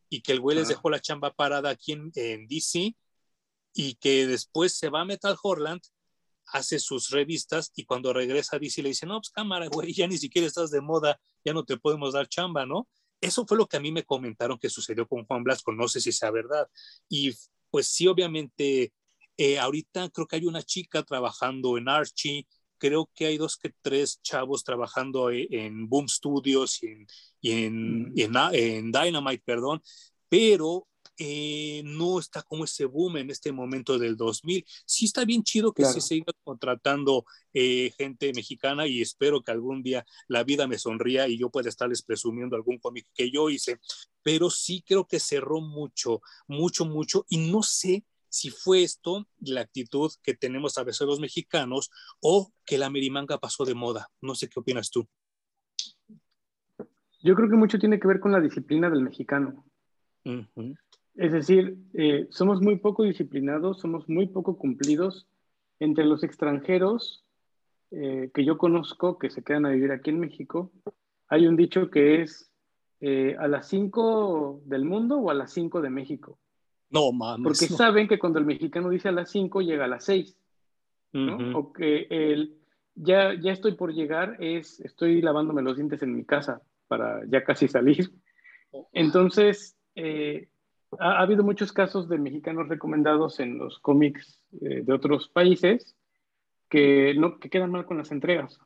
y que el güey les dejó la chamba parada aquí en, en DC y que después se va a Metal Horland, hace sus revistas y cuando regresa DC le dice, no, pues cámara, güey, ya ni siquiera estás de moda, ya no te podemos dar chamba, ¿no? Eso fue lo que a mí me comentaron que sucedió con Juan Blasco, no sé si sea verdad. Y pues sí, obviamente, eh, ahorita creo que hay una chica trabajando en Archie, creo que hay dos que tres chavos trabajando e, en Boom Studios y en, y en, en Dynamite, perdón, pero eh, no está como ese boom en este momento del 2000. Sí está bien chido que se siga contratando eh, gente mexicana y espero que algún día la vida me sonría y yo pueda estarles presumiendo algún cómic que yo hice, pero sí creo que cerró mucho, mucho, mucho y no sé si fue esto la actitud que tenemos a veces los mexicanos o que la merimanga pasó de moda. No sé qué opinas tú. Yo creo que mucho tiene que ver con la disciplina del mexicano. Es decir, eh, somos muy poco disciplinados, somos muy poco cumplidos. Entre los extranjeros eh, que yo conozco que se quedan a vivir aquí en México, hay un dicho que es eh, a las 5 del mundo o a las 5 de México. No, mames. Porque saben que cuando el mexicano dice a las 5, llega a las 6. ¿no? O que el ya, ya estoy por llegar es estoy lavándome los dientes en mi casa para ya casi salir. Oh. Entonces, ha, habido muchos casos de mexicanos recomendados en los cómics eh, de otros países que, no, que quedan mal con las entregas.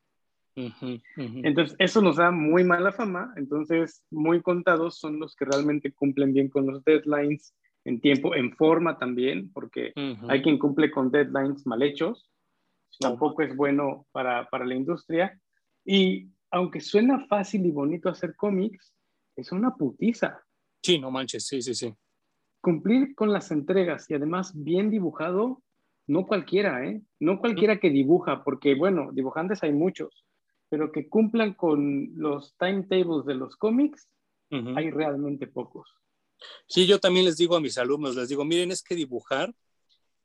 Entonces, eso nos da muy mala fama. Entonces, muy contados son los que realmente cumplen bien con los deadlines en tiempo, en forma también, porque hay quien cumple con deadlines mal hechos. Tampoco es bueno para, para la industria. Y aunque suena fácil y bonito hacer cómics, es una putiza. Sí, no manches, sí, sí, sí cumplir con las entregas y además bien dibujado, no cualquiera, ¿eh? No cualquiera que dibuja, porque bueno, dibujantes hay muchos, pero que cumplan con los timetables de los cómics, hay realmente pocos. Sí, yo también les digo a mis alumnos, les digo, miren, es que dibujar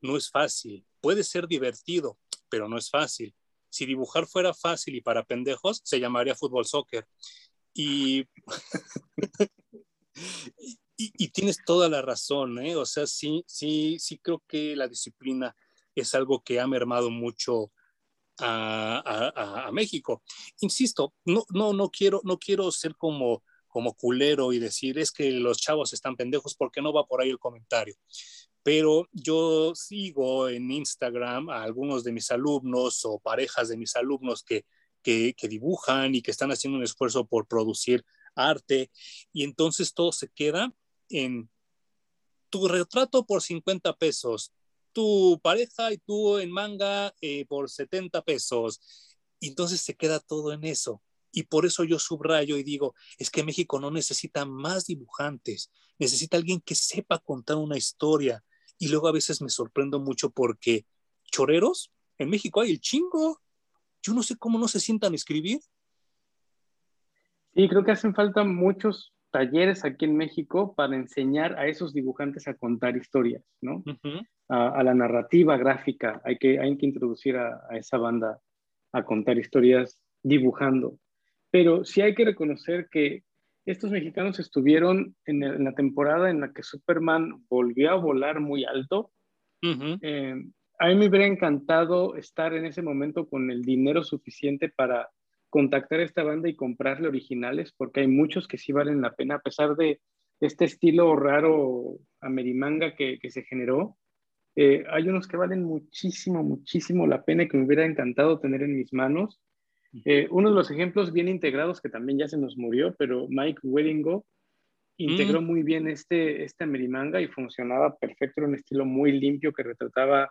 no es fácil, puede ser divertido, pero no es fácil. Si dibujar fuera fácil y para pendejos, se llamaría fútbol soccer. Y Y, tienes toda la razón, ¿eh? O sea, sí, sí, sí creo que la disciplina es algo que ha mermado mucho a, México. Insisto, no, no, no quiero, no quiero ser como, como culero y decir, es que los chavos están pendejos porque no va por ahí el comentario. Pero yo sigo en Instagram a algunos de mis alumnos o parejas de mis alumnos que, que, que dibujan y que están haciendo un esfuerzo por producir arte y entonces todo se queda en tu retrato por 50 pesos, tu pareja y tú en manga eh, por 70 pesos. Y entonces se queda todo en eso. Y por eso yo subrayo y digo, es que México no necesita más dibujantes, necesita alguien que sepa contar una historia. Y luego a veces me sorprendo mucho porque choreros, en México hay el chingo. Yo no sé cómo no se sientan a escribir. Sí, creo que hacen falta muchos talleres aquí en México para enseñar a esos dibujantes a contar historias, ¿no? a, la narrativa gráfica. Hay que, hay que introducir a, esa banda a contar historias dibujando. Pero sí hay que reconocer que estos mexicanos estuvieron en, la temporada en la que Superman volvió a volar muy alto. Eh, a mí me hubiera encantado estar en ese momento con el dinero suficiente para contactar a esta banda y comprarle originales, porque hay muchos que sí valen la pena, a pesar de este estilo raro amerimanga que, que se generó. Eh, hay unos que valen muchísimo, muchísimo la pena y que me hubiera encantado tener en mis manos. Eh, uno de los ejemplos bien integrados, que también ya se nos murió, pero Mike Wellingo integró mm. muy bien este, este Amerimanga y funcionaba perfecto, era un estilo muy limpio que retrataba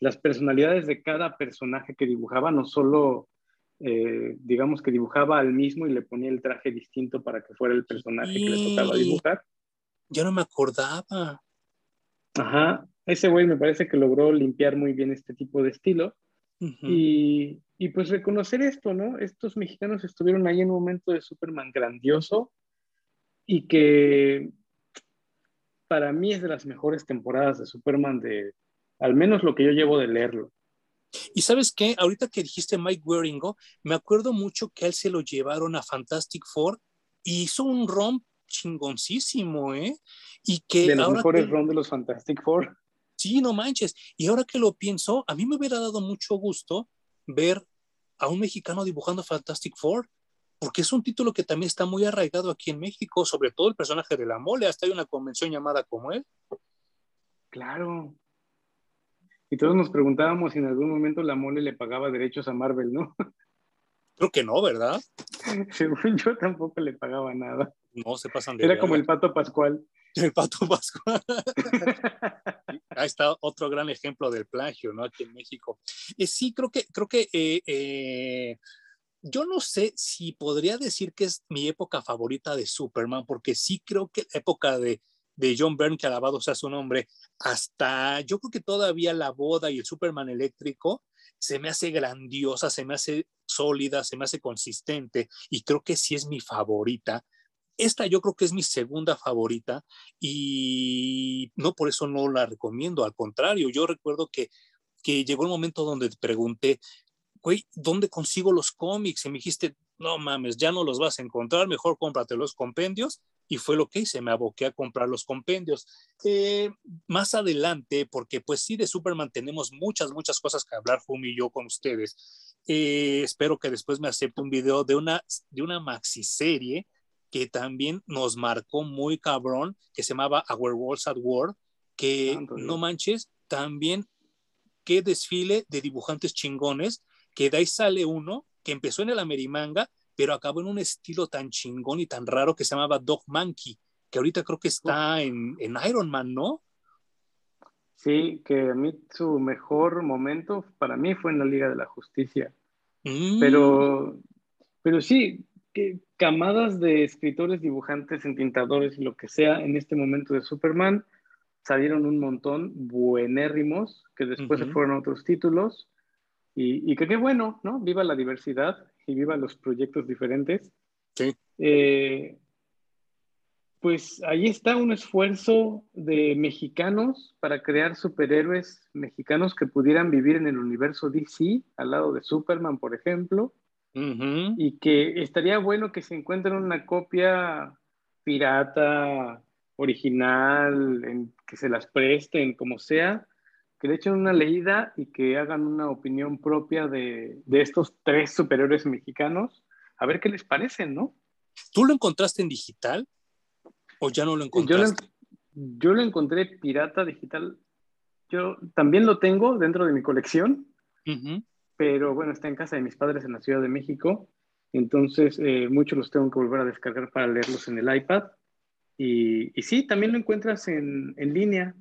las personalidades de cada personaje que dibujaba, no solo, eh, digamos que dibujaba al mismo y le ponía el traje distinto para que fuera el personaje que le tocaba dibujar. Ya no me acordaba. Ajá, ese güey me parece que logró limpiar muy bien este tipo de estilo. y, y, pues reconocer esto, ¿no? Estos mexicanos estuvieron ahí en un momento de Superman grandioso y que para mí es de las mejores temporadas de Superman de, al menos lo que yo llevo de leerlo. Y sabes qué, ahorita que dijiste Mike Waringo, me acuerdo mucho que a él se lo llevaron a Fantastic Four y hizo un romp chingoncísimo, ¿eh? Y que de los mejores rom de los Fantastic Four. Sí, no manches. Y ahora que lo pienso, a mí me hubiera dado mucho gusto ver a un mexicano dibujando Fantastic Four, porque es un título que también está muy arraigado aquí en México, sobre todo el personaje de la mole, hasta hay una convención llamada como él. Claro. Y todos nos preguntábamos si en algún momento la mole le pagaba derechos a Marvel, ¿no? Creo que no, ¿verdad? Según yo tampoco le pagaba nada. No, se pasan de Era como el pato Pascual. El pato Pascual. Ahí está otro gran ejemplo del plagio, ¿no? Aquí en México. Eh, sí, creo que, creo que eh, eh, yo no sé si podría decir que es mi época favorita de Superman, porque sí creo que la época de, de John Byrne, que alabado sea su nombre, hasta yo creo que todavía la boda y el Superman eléctrico se me hace grandiosa, se me hace sólida, se me hace consistente y creo que sí es mi favorita. Esta yo creo que es mi segunda favorita y no por eso no la recomiendo, al contrario, yo recuerdo que, que llegó el momento donde te pregunté, güey, ¿dónde consigo los cómics? Y me dijiste, no mames, ya no los vas a encontrar, mejor cómprate los compendios. Y fue lo que hice, me aboqué a comprar los compendios. Eh, más adelante, porque pues sí, de Superman tenemos muchas, muchas cosas que hablar, Fumi y yo con ustedes. Eh, espero que después me acepte un video de una, de una maxi serie que también nos marcó muy cabrón, que se llamaba Our Worlds at War, que no manches, también qué desfile de dibujantes chingones, que de ahí sale uno que empezó en el Amerimanga, pero acabó en un estilo tan chingón y tan raro que se llamaba Dog Monkey, que ahorita creo que está en, en Iron Man, ¿no? Sí, que a mí su mejor momento para mí fue en la Liga de la Justicia. Mm. Pero, pero sí, que camadas de escritores, dibujantes, entintadores y lo que sea en este momento de Superman salieron un montón buenérrimos que después se fueron a otros títulos y, que qué bueno, ¿no? Viva la diversidad y viva los proyectos diferentes. Sí. Eh, pues ahí está un esfuerzo de mexicanos para crear superhéroes mexicanos que pudieran vivir en el universo DC, al lado de Superman, por ejemplo, y que estaría bueno que se encuentren una copia pirata, original, en, que se las presten, como sea, que le echen una leída y que hagan una opinión propia de, de estos tres superiores mexicanos, a ver qué les parecen, ¿no? ¿Tú lo encontraste en digital o ya no lo encontraste? Yo lo, encontré pirata digital. Yo también lo tengo dentro de mi colección, pero bueno, está en casa de mis padres en la Ciudad de México. Entonces, eh, muchos los tengo que volver a descargar para leerlos en el iPad. Y, y sí, también lo encuentras en, en línea.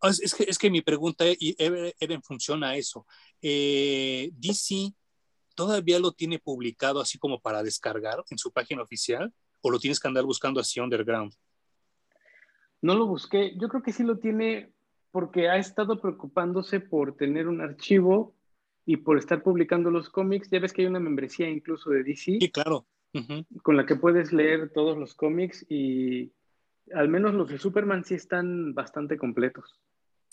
Ah, es, que, es que mi pregunta era en función a eso. Eh, DC todavía lo tiene publicado así como para descargar en su página oficial o lo tienes que andar buscando así underground? No lo busqué. Yo creo que sí lo tiene porque ha estado preocupándose por tener un archivo y por estar publicando los cómics. Ya ves que hay una membresía incluso de DC. Sí, claro. Con la que puedes leer todos los cómics y al menos los de Superman sí están bastante completos.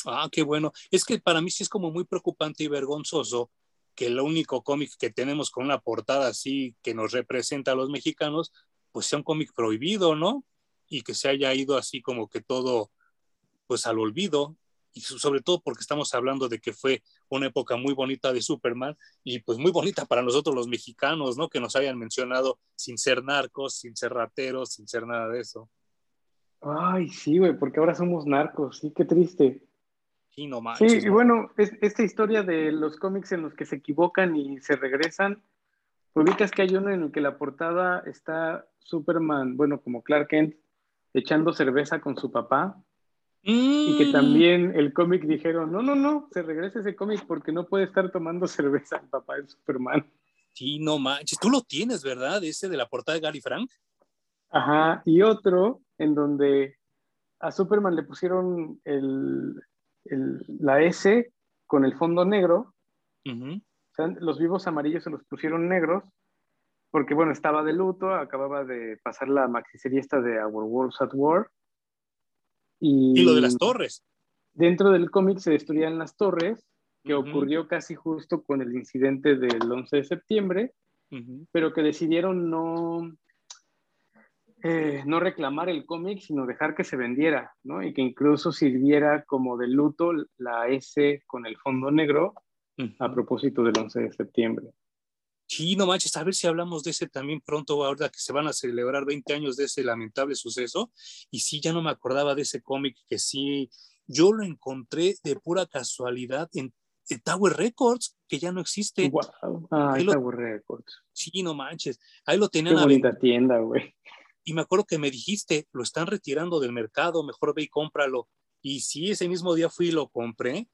Ah, qué bueno. Es que para mí sí es como muy preocupante y vergonzoso que el único cómic que tenemos con una portada así que nos representa a los mexicanos, pues sea un cómic prohibido, ¿no? Y que se haya ido así como que todo, pues al olvido. Y sobre todo porque estamos hablando de que fue una época muy bonita de Superman y pues muy bonita para nosotros los mexicanos, ¿no? Que nos hayan mencionado sin ser narcos, sin ser rateros, sin ser nada de eso. Ay, sí, güey, porque ahora somos narcos, sí, qué triste. Sí, no Sí, y bueno, esta historia de los cómics en los que se equivocan y se regresan, ubicas que hay uno en el que la portada está Superman, bueno, como Clark Kent, echando cerveza con su papá. Y que mm. también el cómic dijeron, no, no, no, se regresa ese cómic porque no puede estar tomando cerveza el papá de Superman. Sí, no manches, tú lo tienes, ¿verdad? Ese de la portada de Gary Frank. Ajá, y otro en donde a Superman le pusieron el, la S con el fondo negro. los vivos amarillos se los pusieron negros porque, bueno, estaba de luto, acababa de pasar la maxiserie esta de Our Worlds at War. Y, lo de las torres. Dentro del cómic se destruían las torres, que ocurrió casi justo con el incidente del 11 de septiembre, pero que decidieron no, eh, no reclamar el cómic, sino dejar que se vendiera, ¿no? Y que incluso sirviera como de luto la S con el fondo negro a propósito del 11 de septiembre. Sí, no manches, a ver si hablamos de ese también pronto, ahora que se van a celebrar 20 años de ese lamentable suceso. Y sí, ya no me acordaba de ese cómic que sí, yo lo encontré de pura casualidad en, Tower Records, que ya no existe. Wow. Ah, Tower Records. Sí, no manches. Ahí lo tenían. Qué bonita tienda, güey. Y me acuerdo que me dijiste, lo están retirando del mercado, mejor ve y cómpralo. Y sí, ese mismo día fui y lo compré.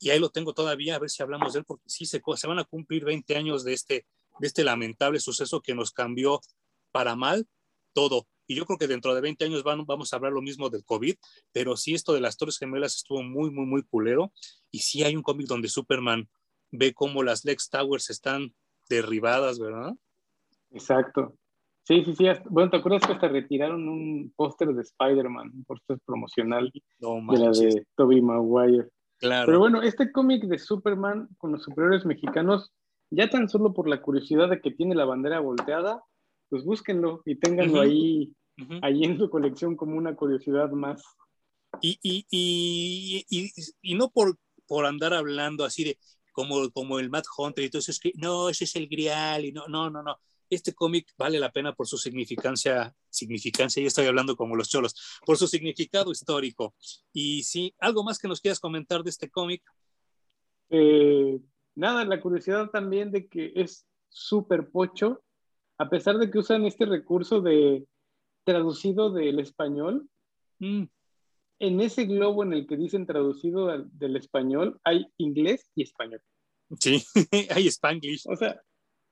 Y ahí lo tengo todavía, a ver si hablamos de él, porque sí, se, van a cumplir 20 años de este, de este lamentable suceso que nos cambió para mal todo. Y yo creo que dentro de 20 años vamos a hablar lo mismo del COVID, pero sí esto de las Torres Gemelas estuvo muy, muy, muy culero. Y sí hay un cómic donde Superman ve cómo las Lex Towers están derribadas, ¿verdad? Exacto. Sí, sí, sí. Bueno, ¿te acuerdas que hasta retiraron un póster de Spider-Man, un póster promocional de la de Tobey Maguire? Claro. Pero bueno, este cómic de Superman con los superiores mexicanos, ya tan solo por la curiosidad de que tiene la bandera volteada, pues búsquenlo y ténganlo ahí, ahí en su colección como una curiosidad más. Y, y, y, y no por, por andar hablando así de como, como el Matt Hunter y todo eso, es que no, ese es el grial y no, no, no, no este cómic vale la pena por su significancia, significancia, y estoy hablando como los cholos, por su significado histórico. Y sí, algo más que nos quieras comentar de este cómic. Eh, nada, la curiosidad también de que es súper pocho, a pesar de que usan este recurso de traducido del español. Mm. En ese globo en el que dicen traducido del español hay inglés y español. Sí, hay spanglish. O sea,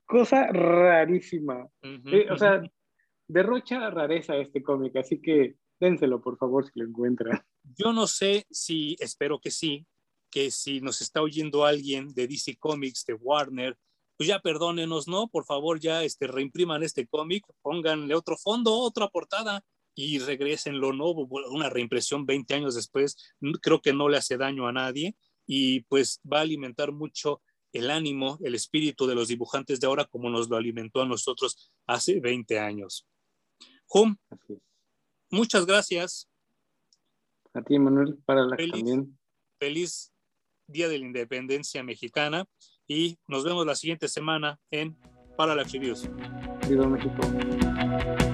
cosa rarísima. Eh, o sea, derrocha rareza este cómic, así que dénselo por favor si lo encuentran. Yo no sé si, espero que sí, que si nos está oyendo alguien de DC Comics, de Warner, pues ya perdónenos, ¿no? Por favor, ya este, reimpriman este cómic, pónganle otro fondo, otra portada y regresenlo, ¿no? Una reimpresión 20 años después, creo que no le hace daño a nadie y pues va a alimentar mucho el ánimo, el espíritu de los dibujantes de ahora como nos lo alimentó a nosotros hace 20 años. Hum, muchas gracias. A ti, Manuel, para la feliz, también. Feliz Día de la Independencia Mexicana y nos vemos la siguiente semana en Para la Viva México.